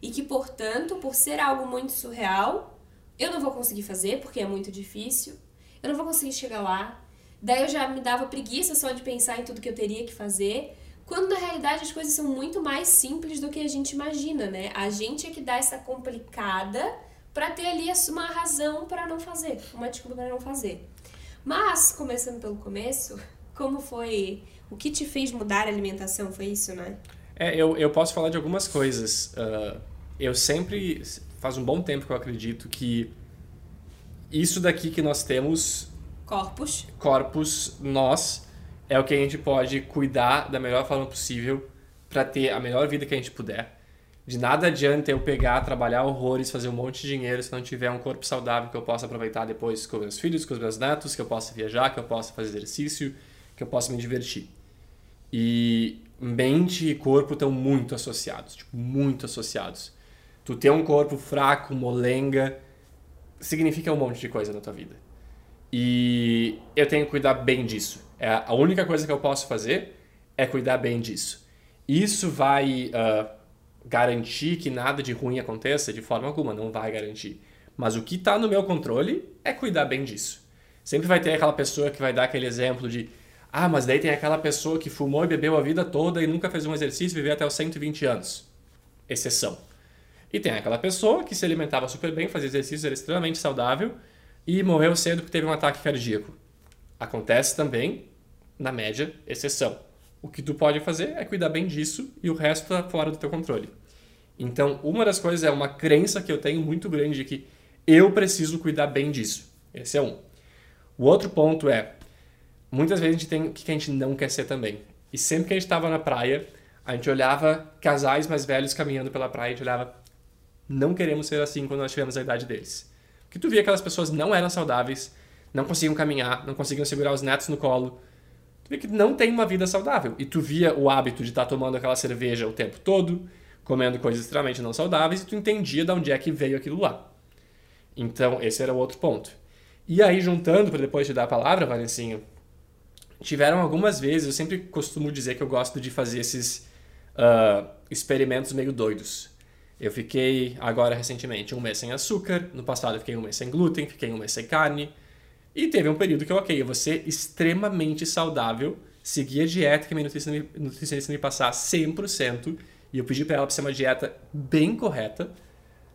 E que, portanto, por ser algo muito surreal, eu não vou conseguir fazer porque é muito difícil, eu não vou conseguir chegar lá. Daí eu já me dava preguiça só de pensar em tudo que eu teria que fazer, quando na realidade as coisas são muito mais simples do que a gente imagina, né? A gente é que dá essa complicada para ter ali uma razão para não fazer, uma desculpa para não fazer. Mas, começando pelo começo, como foi. O que te fez mudar a alimentação? Foi isso, né? É, eu, eu posso falar de algumas coisas. Uh, eu sempre faz um bom tempo que eu acredito que isso daqui que nós temos. Corpos. Corpos, nós, é o que a gente pode cuidar da melhor forma possível para ter a melhor vida que a gente puder. De nada adianta eu pegar, trabalhar horrores, fazer um monte de dinheiro se não tiver um corpo saudável que eu possa aproveitar depois com meus filhos, com os meus netos, que eu possa viajar, que eu possa fazer exercício, que eu possa me divertir. E mente e corpo estão muito associados, tipo, muito associados. Tu ter um corpo fraco, molenga, significa um monte de coisa na tua vida. E eu tenho que cuidar bem disso. É a única coisa que eu posso fazer é cuidar bem disso. Isso vai uh, garantir que nada de ruim aconteça de forma alguma, não vai garantir. Mas o que está no meu controle é cuidar bem disso. Sempre vai ter aquela pessoa que vai dar aquele exemplo de ah, mas daí tem aquela pessoa que fumou e bebeu a vida toda e nunca fez um exercício e viveu até os 120 anos. Exceção. E tem aquela pessoa que se alimentava super bem, fazia exercício, era extremamente saudável e morreu cedo porque teve um ataque cardíaco. Acontece também, na média, exceção. O que tu pode fazer é cuidar bem disso e o resto está fora do teu controle. Então, uma das coisas é uma crença que eu tenho muito grande de que eu preciso cuidar bem disso. Esse é um. O outro ponto é, muitas vezes a gente tem o que a gente não quer ser também. E sempre que a gente estava na praia, a gente olhava casais mais velhos caminhando pela praia, a gente olhava, não queremos ser assim quando nós tivemos a idade deles. Porque tu via que aquelas pessoas não eram saudáveis, não conseguiam caminhar, não conseguiam segurar os netos no colo. Tu via que não tem uma vida saudável. E tu via o hábito de estar tá tomando aquela cerveja o tempo todo, comendo coisas extremamente não saudáveis, e tu entendia de onde é que veio aquilo lá. Então, esse era o outro ponto. E aí, juntando, para depois te dar a palavra, Valencinho, tiveram algumas vezes, eu sempre costumo dizer que eu gosto de fazer esses uh, experimentos meio doidos. Eu fiquei agora recentemente um mês sem açúcar, no passado eu fiquei um mês sem glúten, fiquei um mês sem carne. E teve um período que eu, ok, eu vou ser extremamente saudável, seguir a dieta que a minha nutricionista me passar 100%, e eu pedi para ela para ser uma dieta bem correta,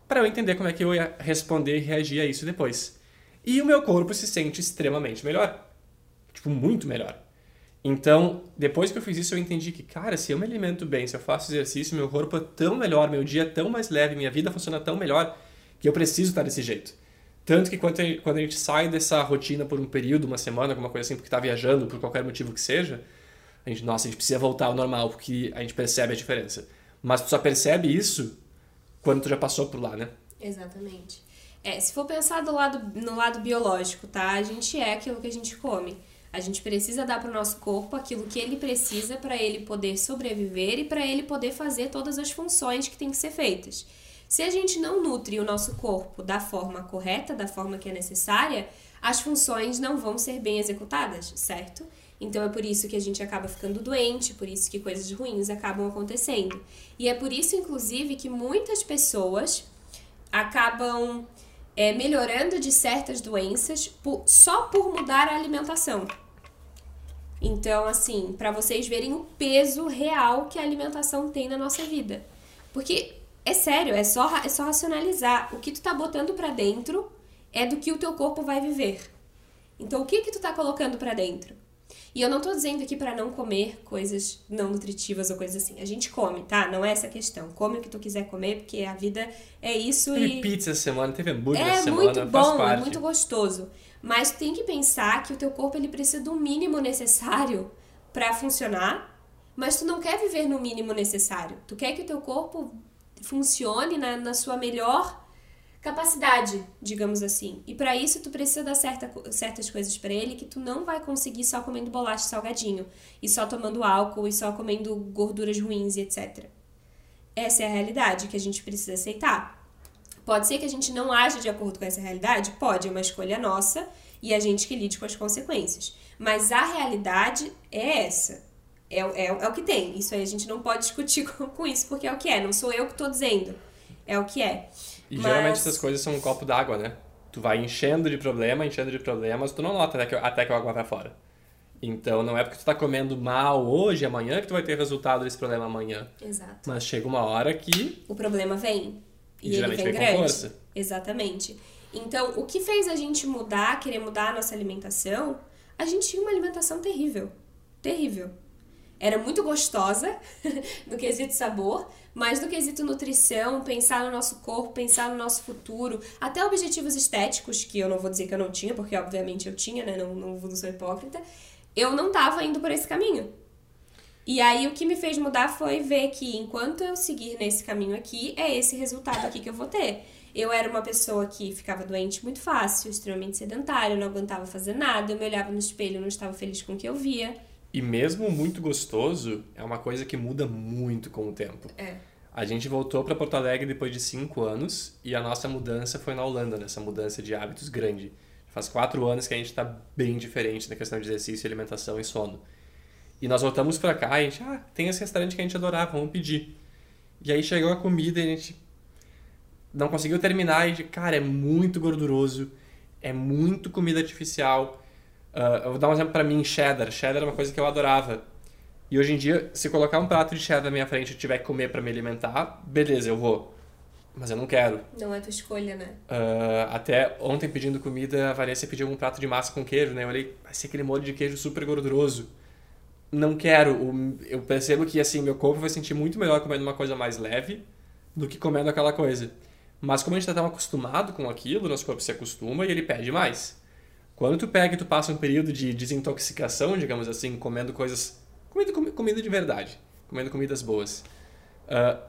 para eu entender como é que eu ia responder e reagir a isso depois. E o meu corpo se sente extremamente melhor. Tipo, muito melhor. Então, depois que eu fiz isso, eu entendi que, cara, se eu me alimento bem, se eu faço exercício, meu corpo é tão melhor, meu dia é tão mais leve, minha vida funciona tão melhor, que eu preciso estar desse jeito. Tanto que quando a gente sai dessa rotina por um período, uma semana, alguma coisa assim, porque está viajando, por qualquer motivo que seja, a gente, nossa, a gente precisa voltar ao normal, porque a gente percebe a diferença. Mas tu só percebe isso quando tu já passou por lá, né? Exatamente. É, se for pensar do lado, no lado biológico, tá? A gente é aquilo que a gente come. A gente precisa dar para o nosso corpo aquilo que ele precisa para ele poder sobreviver e para ele poder fazer todas as funções que têm que ser feitas. Se a gente não nutre o nosso corpo da forma correta, da forma que é necessária, as funções não vão ser bem executadas, certo? Então é por isso que a gente acaba ficando doente, por isso que coisas ruins acabam acontecendo. E é por isso, inclusive, que muitas pessoas acabam é, melhorando de certas doenças por, só por mudar a alimentação. Então, assim, para vocês verem o peso real que a alimentação tem na nossa vida. Porque é sério, é só é só racionalizar. O que tu tá botando para dentro é do que o teu corpo vai viver. Então, o que que tu tá colocando para dentro? E eu não tô dizendo aqui para não comer coisas não nutritivas ou coisas assim. A gente come, tá? Não é essa a questão. Come o que tu quiser comer, porque a vida é isso teve e... pizza essa semana, teve hambúrguer é essa semana, muito bom, é muito gostoso. Mas tem que pensar que o teu corpo ele precisa do mínimo necessário para funcionar, mas tu não quer viver no mínimo necessário. Tu quer que o teu corpo funcione na, na sua melhor capacidade, digamos assim. E para isso tu precisa dar certa, certas coisas para ele que tu não vai conseguir só comendo bolacha salgadinho, e só tomando álcool, e só comendo gorduras ruins e etc. Essa é a realidade que a gente precisa aceitar. Pode ser que a gente não age de acordo com essa realidade? Pode, é uma escolha nossa e a gente que lide com as consequências. Mas a realidade é essa. É, é, é o que tem. Isso aí a gente não pode discutir com, com isso, porque é o que é. Não sou eu que estou dizendo. É o que é. E Mas... geralmente essas coisas são um copo d'água, né? Tu vai enchendo de problema, enchendo de problemas, tu não nota até que, até que a água vai fora. Então não é porque tu tá comendo mal hoje, amanhã, que tu vai ter resultado desse problema amanhã. Exato. Mas chega uma hora que. O problema vem. E, ele vem, vem grande. Força. Exatamente. Então, o que fez a gente mudar, querer mudar a nossa alimentação? A gente tinha uma alimentação terrível. Terrível. Era muito gostosa no quesito sabor, mas no quesito nutrição, pensar no nosso corpo, pensar no nosso futuro, até objetivos estéticos, que eu não vou dizer que eu não tinha, porque obviamente eu tinha, né? Não, não, não sou hipócrita. Eu não tava indo por esse caminho. E aí o que me fez mudar foi ver que enquanto eu seguir nesse caminho aqui, é esse resultado aqui que eu vou ter. Eu era uma pessoa que ficava doente muito fácil, extremamente sedentária, não aguentava fazer nada, eu me olhava no espelho não estava feliz com o que eu via. E mesmo muito gostoso, é uma coisa que muda muito com o tempo. É. A gente voltou para Porto Alegre depois de cinco anos e a nossa mudança foi na Holanda, nessa mudança de hábitos grande. Faz quatro anos que a gente está bem diferente na questão de exercício, alimentação e sono. E nós voltamos pra cá e a gente, ah, tem esse restaurante que a gente adorava, vamos pedir. E aí chegou a comida e a gente. não conseguiu terminar e, cara, é muito gorduroso, é muito comida artificial. Uh, eu vou dar um exemplo para mim, cheddar. Cheddar é uma coisa que eu adorava. E hoje em dia, se colocar um prato de cheddar na minha frente e tiver que comer para me alimentar, beleza, eu vou. Mas eu não quero. Não é tua escolha, né? Uh, até ontem pedindo comida, a Vanessa pediu um prato de massa com queijo, né? Eu olhei, vai ser aquele molho de queijo super gorduroso. Não quero. Eu percebo que, assim, meu corpo vai sentir muito melhor comendo uma coisa mais leve do que comendo aquela coisa. Mas como a gente está tão acostumado com aquilo, nosso corpo se acostuma e ele pede mais. Quando tu pega e tu passa um período de desintoxicação, digamos assim, comendo coisas... Comida, comida de verdade. Comendo comidas boas. Uh,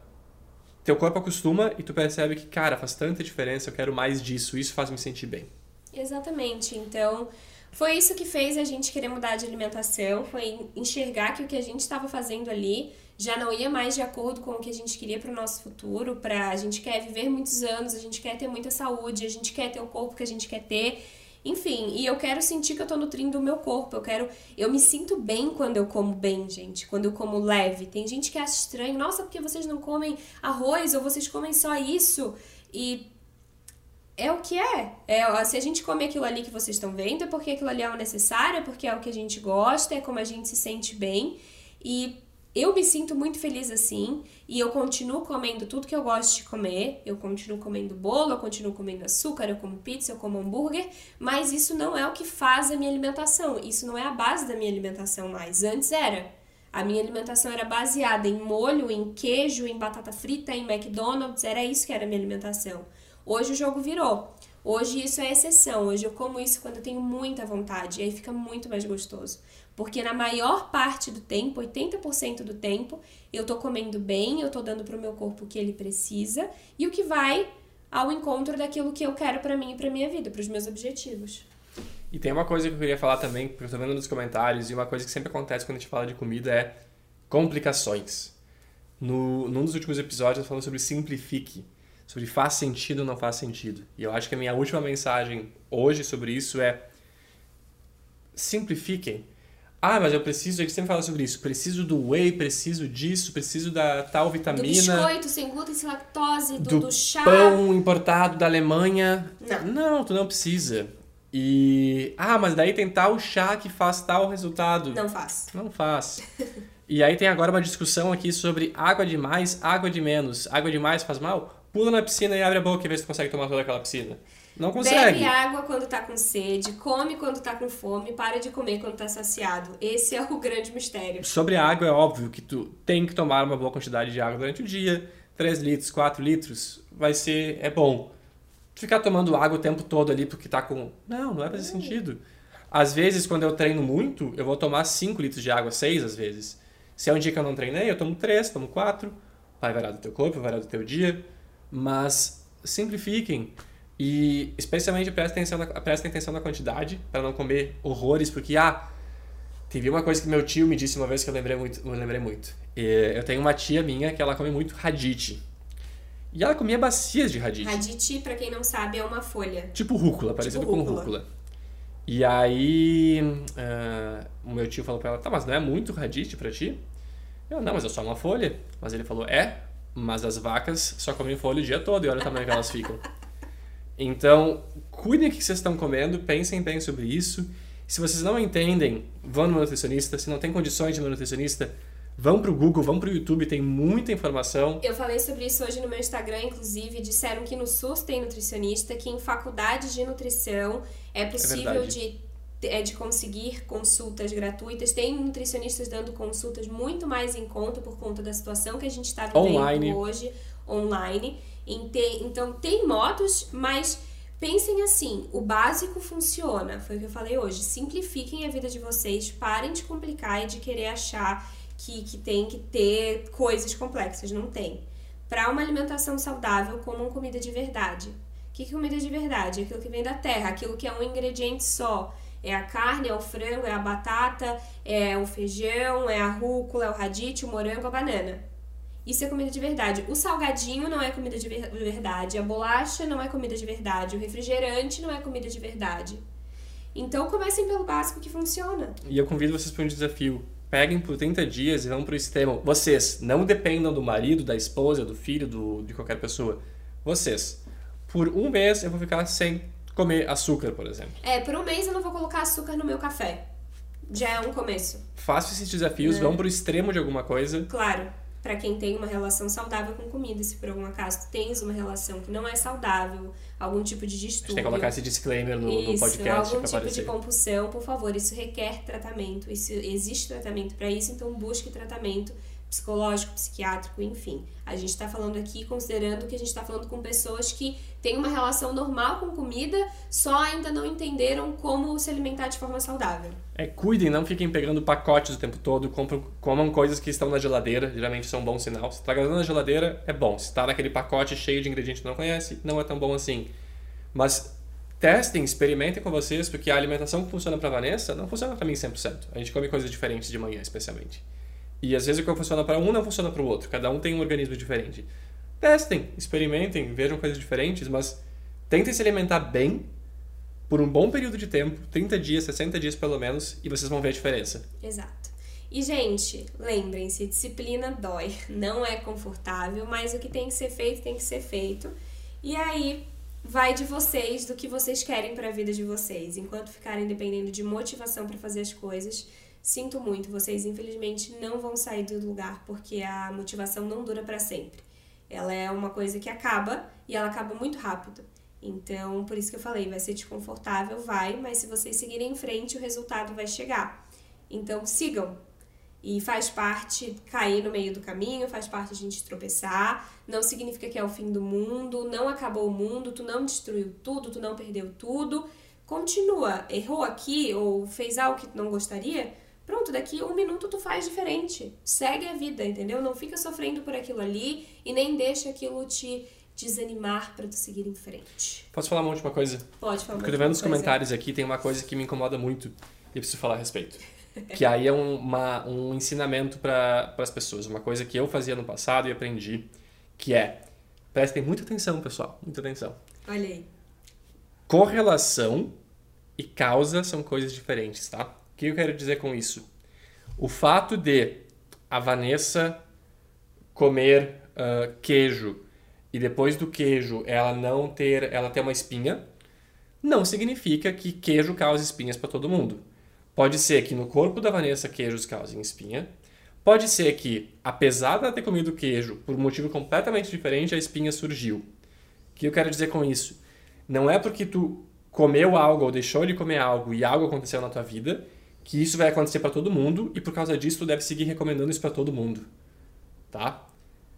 teu corpo acostuma e tu percebe que, cara, faz tanta diferença, eu quero mais disso, isso faz me sentir bem. Exatamente. Então, foi isso que fez a gente querer mudar de alimentação, foi enxergar que o que a gente estava fazendo ali já não ia mais de acordo com o que a gente queria para o nosso futuro, para a gente quer viver muitos anos, a gente quer ter muita saúde, a gente quer ter o corpo que a gente quer ter. Enfim, e eu quero sentir que eu tô nutrindo o meu corpo. Eu quero. Eu me sinto bem quando eu como bem, gente. Quando eu como leve. Tem gente que acha estranho. Nossa, porque vocês não comem arroz ou vocês comem só isso? E é o que é. é. Se a gente come aquilo ali que vocês estão vendo, é porque aquilo ali é o necessário, é porque é o que a gente gosta, é como a gente se sente bem. E eu me sinto muito feliz assim e eu continuo comendo tudo que eu gosto de comer. Eu continuo comendo bolo, eu continuo comendo açúcar, eu como pizza, eu como hambúrguer, mas isso não é o que faz a minha alimentação. Isso não é a base da minha alimentação mais. Antes era. A minha alimentação era baseada em molho, em queijo, em batata frita, em McDonald's, era isso que era a minha alimentação. Hoje o jogo virou. Hoje isso é exceção. Hoje eu como isso quando eu tenho muita vontade e aí fica muito mais gostoso. Porque na maior parte do tempo, 80% do tempo, eu tô comendo bem, eu tô dando pro meu corpo o que ele precisa e o que vai ao encontro daquilo que eu quero para mim e para minha vida, para os meus objetivos. E tem uma coisa que eu queria falar também, porque eu tô vendo nos comentários, e uma coisa que sempre acontece quando a gente fala de comida é complicações. No, num dos últimos episódios eu falo sobre simplifique, sobre faz sentido ou não faz sentido. E eu acho que a minha última mensagem hoje sobre isso é simplifiquem ah, mas eu preciso, a gente sempre fala sobre isso. Preciso do whey, preciso disso, preciso da tal vitamina. Do biscoito sem glúten, sem lactose, do, do, do chá. pão importado da Alemanha. Não. Não, tu não precisa. E. Ah, mas daí tem tal chá que faz tal resultado. Não faz. Não faz. e aí tem agora uma discussão aqui sobre água de mais, água de menos. Água de mais faz mal? Pula na piscina e abre a boca e vê se tu consegue tomar toda aquela piscina. Não consegue. Bebe água quando tá com sede, come quando tá com fome, para de comer quando tá saciado. Esse é o grande mistério. Sobre a água, é óbvio que tu tem que tomar uma boa quantidade de água durante o dia. 3 litros, 4 litros, vai ser... é bom. Ficar tomando água o tempo todo ali porque tá com... Não, não vai fazer hum. sentido. Às vezes, quando eu treino muito, eu vou tomar 5 litros de água, 6 às vezes. Se é um dia que eu não treinei, eu tomo 3, tomo 4. Vai variar do teu corpo, vai variar do teu dia. Mas simplifiquem. E especialmente prestem atenção na, prestem atenção na quantidade, para não comer horrores, porque, ah, teve uma coisa que meu tio me disse uma vez que eu lembrei muito. Eu, lembrei muito. eu tenho uma tia minha que ela come muito radite. E ela comia bacias de radite. Radite, para quem não sabe, é uma folha. Tipo rúcula, parecido tipo com rúcula. E aí, uh, o meu tio falou pra ela: tá, mas não é muito radite pra ti? Eu, não, mas é só uma folha. Mas ele falou: é, mas as vacas só comem folha o dia todo e olha o tamanho que elas ficam. Então, cuidem do que vocês estão comendo, pensem bem sobre isso. Se vocês não entendem, vão no nutricionista. Se não tem condições de ir no nutricionista, vão pro Google, vão pro YouTube, tem muita informação. Eu falei sobre isso hoje no meu Instagram, inclusive, disseram que no SUS tem nutricionista, que em faculdades de nutrição é possível é de, é de conseguir consultas gratuitas. Tem nutricionistas dando consultas muito mais em conta por conta da situação que a gente está vivendo online. hoje, online. Então, tem modos, mas pensem assim: o básico funciona. Foi o que eu falei hoje. Simplifiquem a vida de vocês, parem de complicar e de querer achar que, que tem que ter coisas complexas. Não tem. Para uma alimentação saudável, comam comida de verdade. O que é comida de verdade? Aquilo que vem da terra, aquilo que é um ingrediente só. É a carne, é o frango, é a batata, é o feijão, é a rúcula, é o radite, o morango, a banana. Isso é comida de verdade. O salgadinho não é comida de verdade. A bolacha não é comida de verdade. O refrigerante não é comida de verdade. Então comecem pelo básico que funciona. E eu convido vocês para um desafio. Peguem por 30 dias e vão para o extremo. Vocês não dependam do marido, da esposa, do filho, do, de qualquer pessoa. vocês, por um mês eu vou ficar sem comer açúcar, por exemplo. É, por um mês eu não vou colocar açúcar no meu café. Já é um começo. Façam esses desafios, É. vão pro extremo de alguma coisa. Claro, pra quem tem uma relação saudável com comida, se por algum acaso tens uma relação que não é saudável, algum tipo de A gente distúrbio. tem que colocar esse disclaimer no, no Isso, podcast algum tipo de aparecer. compulsão, por favor, isso requer tratamento, isso existe tratamento para isso, então busque tratamento psicológico, psiquiátrico, enfim. A gente está falando aqui considerando que a gente está falando com pessoas que têm uma relação normal com comida, só ainda não entenderam como se alimentar de forma saudável. É, cuidem, não fiquem pegando pacotes o tempo todo, compram, comam coisas que estão na geladeira, geralmente são um bom sinal. Se tá guardando na geladeira, é bom. Se tá naquele pacote cheio de ingredientes que não conhece, não é tão bom assim. Mas testem, experimentem com vocês, porque a alimentação que funciona pra Vanessa não funciona pra mim 100%. A gente come coisas diferentes de manhã, especialmente. E às vezes o que funciona pra um não funciona pro outro. Cada um tem um organismo diferente. Testem, experimentem, vejam coisas diferentes, mas tentem se alimentar bem por um bom período de tempo, 30 dias, 60 dias pelo menos, e vocês vão ver a diferença. Exato. E, gente, lembrem-se, disciplina dói, não é confortável, mas o que tem que ser feito, tem que ser feito. E aí vai de vocês, do que vocês querem para a vida de vocês. Enquanto ficarem dependendo de motivação para fazer as coisas, sinto muito, vocês infelizmente não vão sair do lugar, porque a motivação não dura para sempre. Ela é uma coisa que acaba e ela acaba muito rápido. Então, por isso que eu falei, vai ser desconfortável, vai, mas se vocês seguirem em frente, o resultado vai chegar. Então, sigam. E faz parte cair no meio do caminho, faz parte a gente tropeçar. Não significa que é o fim do mundo, não acabou o mundo, tu não destruiu tudo, tu não perdeu tudo. Continua. Errou aqui ou fez algo que tu não gostaria? Pronto, daqui um minuto tu faz diferente. Segue a vida, entendeu? Não fica sofrendo por aquilo ali e nem deixa aquilo te desanimar para tu seguir em frente. Posso falar uma última coisa? Pode falar. Porque eu tô vendo nos comentários aqui, tem uma coisa que me incomoda muito e preciso falar a respeito. Que aí é um, uma, um ensinamento para as pessoas. Uma coisa que eu fazia no passado e aprendi, que é, prestem muita atenção, pessoal, muita atenção. Olha aí. Correlação e causa são coisas diferentes, tá? O que eu quero dizer com isso? O fato de a Vanessa comer ah, queijo e depois do queijo ela não ter, ela ter uma espinha, não significa que queijo causa espinhas para todo mundo. Pode ser que no corpo da Vanessa queijos causem espinha. Pode ser que, apesar dela ter comido queijo por um motivo completamente diferente, a espinha surgiu. O que eu quero dizer com isso? Não é porque tu comeu algo ou deixou de comer algo e algo aconteceu na tua vida que isso vai acontecer para todo mundo e por causa disso tu deve seguir recomendando isso para todo mundo, tá?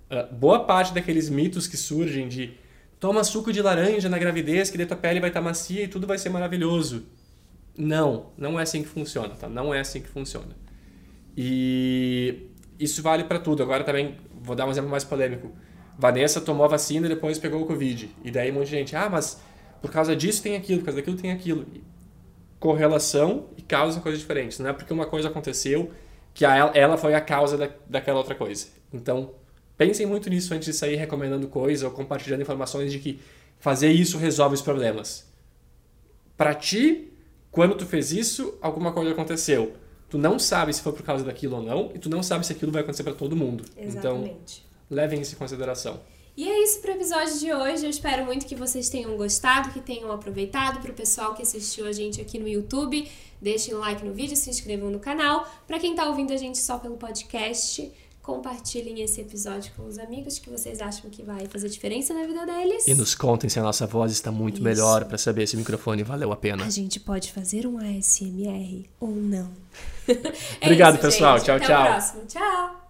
Ah, boa parte daqueles mitos que surgem de toma suco de laranja na gravidez que daí tua pele vai estar macia e tudo vai ser maravilhoso. Não, não é assim que funciona, tá? Não é assim que funciona. E isso vale para tudo. Agora também vou dar um exemplo mais polêmico. Vanessa tomou a vacina e depois pegou o Covid. E daí um monte de gente, ah, mas por causa disso tem aquilo, por causa daquilo tem aquilo. Correlação e causa são coisas diferentes. Não é porque uma coisa aconteceu que ela, ela foi a causa da, daquela outra coisa. Então, pensem muito nisso antes de sair recomendando coisa ou compartilhando informações de que fazer isso resolve os problemas. Para ti, quando tu fez isso, alguma coisa aconteceu. Tu não sabe se foi por causa daquilo ou não, e tu não sabe se aquilo vai acontecer para todo mundo. Então, Exatamente. levem isso em consideração. E é isso para o episódio de hoje. Eu espero muito que vocês tenham gostado, que tenham aproveitado. Para o pessoal que assistiu a gente aqui no YouTube, deixem um like no vídeo, se inscrevam no canal. Para quem está ouvindo a gente só pelo podcast, compartilhem esse episódio com os amigos que vocês acham que vai fazer diferença na vida deles. E nos contem se a nossa voz está muito Isso. melhor para saber se o microfone valeu a pena. A gente pode fazer um ASMR ou não. É Obrigado, isso, pessoal. gente. Tchau, Até tchau. o próximo. Tchau.